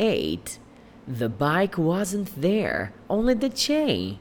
8. The bike wasn't there, only the chain.